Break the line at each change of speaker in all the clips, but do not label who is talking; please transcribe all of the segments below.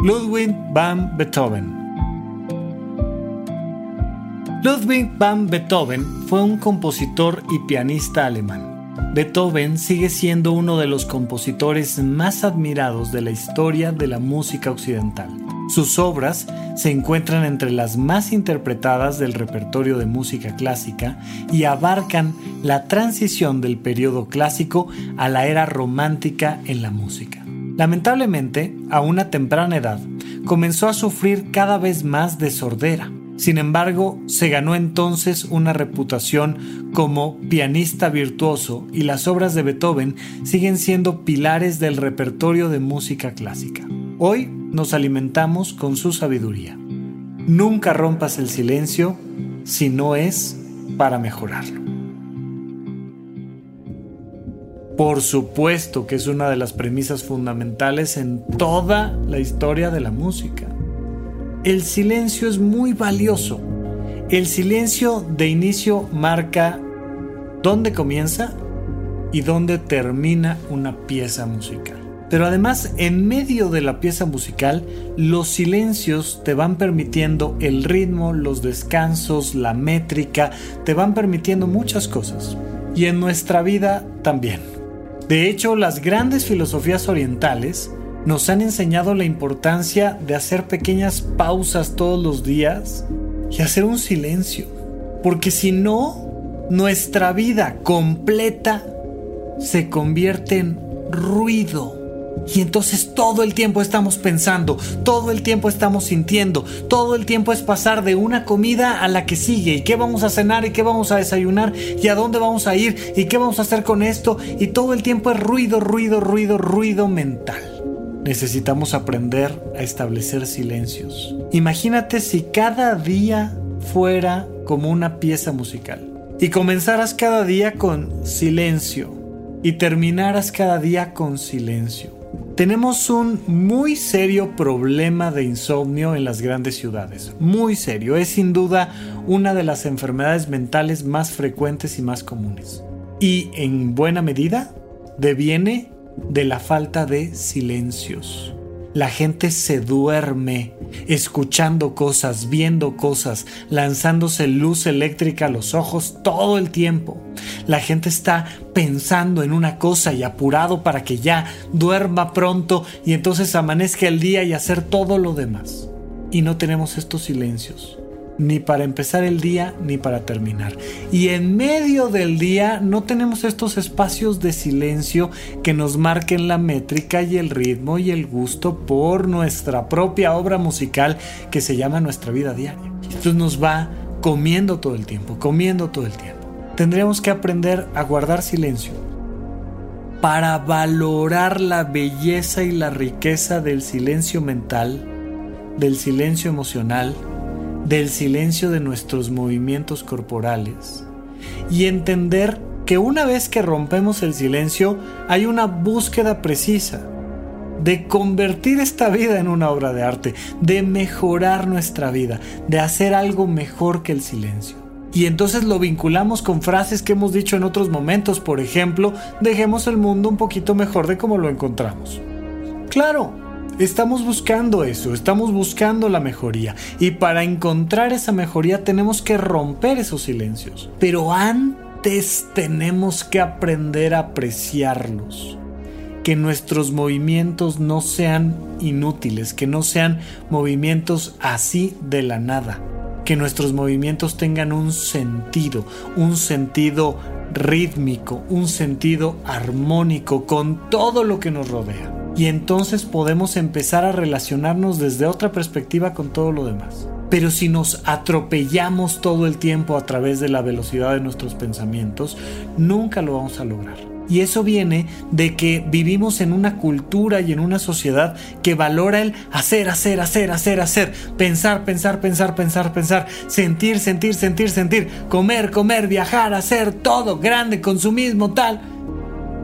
Ludwig van Beethoven. Ludwig van Beethoven fue un compositor y pianista alemán. Beethoven sigue siendo uno de los compositores más admirados de la historia de la música occidental. Sus obras se encuentran entre las más interpretadas del repertorio de música clásica y abarcan la transición del periodo clásico a la era romántica en la música. Lamentablemente, a una temprana edad, comenzó a sufrir cada vez más de sordera. Sin embargo, se ganó entonces una reputación como pianista virtuoso y las obras de Beethoven siguen siendo pilares del repertorio de música clásica. Hoy nos alimentamos con su sabiduría. Nunca rompas el silencio si no es para mejorarlo. Por supuesto que es una de las premisas fundamentales en toda la historia de la música. El silencio es muy valioso. El silencio de inicio marca dónde comienza y dónde termina una pieza musical. Pero además, en medio de la pieza musical, los silencios te van permitiendo el ritmo, los descansos, la métrica, te van permitiendo muchas cosas. Y en nuestra vida también. De hecho, las grandes filosofías orientales nos han enseñado la importancia de hacer pequeñas pausas todos los días y hacer un silencio. Porque si no, nuestra vida completa se convierte en ruido y entonces todo el tiempo estamos pensando, todo el tiempo estamos sintiendo, todo el tiempo es pasar de una comida a la que sigue y qué vamos a cenar y qué vamos a desayunar y a dónde vamos a ir y qué vamos a hacer con esto y todo el tiempo es ruido, ruido, ruido, ruido mental. Necesitamos aprender a establecer silencios. Imagínate si cada día fuera como una pieza musical y comenzaras cada día con silencio y terminaras cada día con silencio. Tenemos un muy serio problema de insomnio en las grandes ciudades. Muy serio. Es sin duda una de las enfermedades mentales más frecuentes y más comunes. Y en buena medida deviene de la falta de silencios. La gente se duerme escuchando cosas, viendo cosas, lanzándose luz eléctrica a los ojos todo el tiempo. La gente está pensando en una cosa y apurado para que ya duerma pronto y entonces amanezca el día y hacer todo lo demás. Y no tenemos estos silencios ni para empezar el día ni para terminar. Y en medio del día no tenemos estos espacios de silencio que nos marquen la métrica y el ritmo y el gusto por nuestra propia obra musical que se llama nuestra vida diaria. Esto nos va comiendo todo el tiempo, comiendo todo el tiempo. Tendríamos que aprender a guardar silencio para valorar la belleza y la riqueza del silencio mental, del silencio emocional, del silencio de nuestros movimientos corporales y entender que una vez que rompemos el silencio hay una búsqueda precisa de convertir esta vida en una obra de arte, de mejorar nuestra vida, de hacer algo mejor que el silencio. Y entonces lo vinculamos con frases que hemos dicho en otros momentos, por ejemplo, dejemos el mundo un poquito mejor de como lo encontramos. Claro, estamos buscando eso, estamos buscando la mejoría. Y para encontrar esa mejoría tenemos que romper esos silencios. Pero antes tenemos que aprender a apreciarlos que nuestros movimientos no sean inútiles, que no sean movimientos así de la nada, que nuestros movimientos tengan un sentido, un sentido rítmico, un sentido armónico con todo lo que nos rodea. Y entonces podemos empezar a relacionarnos desde otra perspectiva con todo lo demás. Pero si nos atropellamos todo el tiempo a través de la velocidad de nuestros pensamientos, nunca lo vamos a lograr. Y eso viene de que vivimos en una cultura y en una sociedad que valora el hacer, hacer, hacer, hacer, hacer, pensar, pensar, pensar, pensar, pensar, sentir, sentir, sentir, sentir, comer, comer, viajar, hacer todo, grande, consumismo, tal.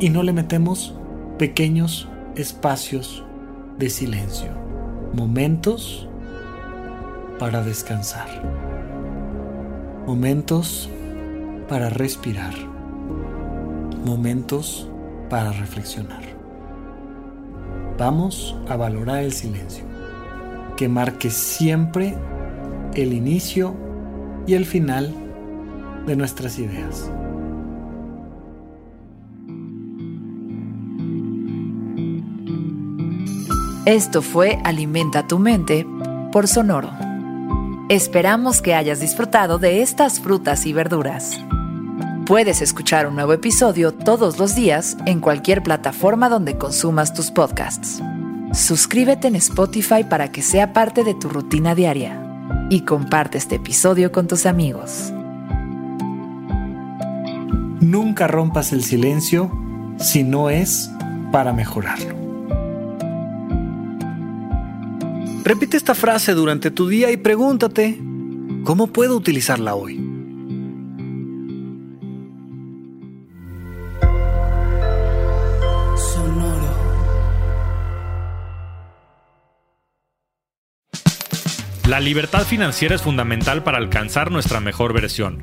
Y no le metemos pequeños espacios de silencio, momentos para descansar, momentos para respirar momentos para reflexionar. Vamos a valorar el silencio, que marque siempre el inicio y el final de nuestras ideas.
Esto fue Alimenta tu mente por Sonoro. Esperamos que hayas disfrutado de estas frutas y verduras. Puedes escuchar un nuevo episodio todos los días en cualquier plataforma donde consumas tus podcasts. Suscríbete en Spotify para que sea parte de tu rutina diaria y comparte este episodio con tus amigos.
Nunca rompas el silencio si no es para mejorarlo. Repite esta frase durante tu día y pregúntate, ¿cómo puedo utilizarla hoy?
La libertad financiera es fundamental para alcanzar nuestra mejor versión.